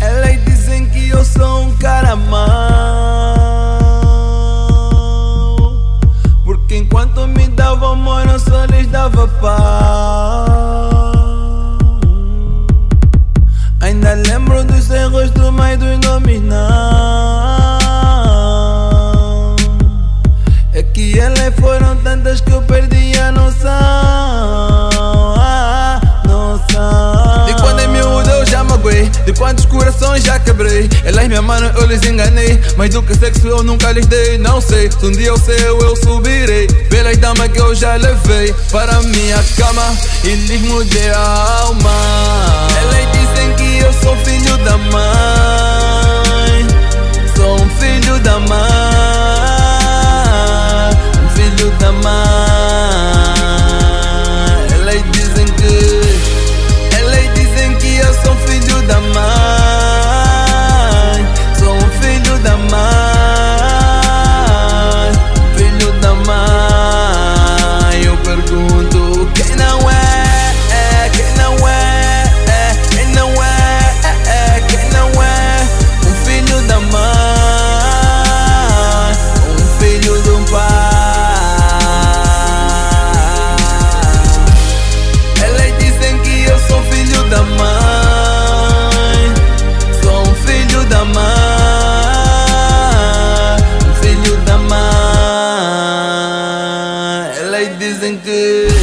Elas dizem que eu sou um cara mau. Porque enquanto me dava amor, eu só lhes dava pau. Ainda lembro dos seus rostos, mas dos nomes não. É que elas foram tantas que eu perdi a noção. Quantos corações já quebrei. Elas me amaram, eu lhes enganei. Mas do que sexo eu nunca lhes dei. Não sei, se um dia eu sei eu, subirei. Pelas damas que eu já levei Para minha cama E lhes mudei a alma. Elas dizem que eu sou filho da mãe like this and good.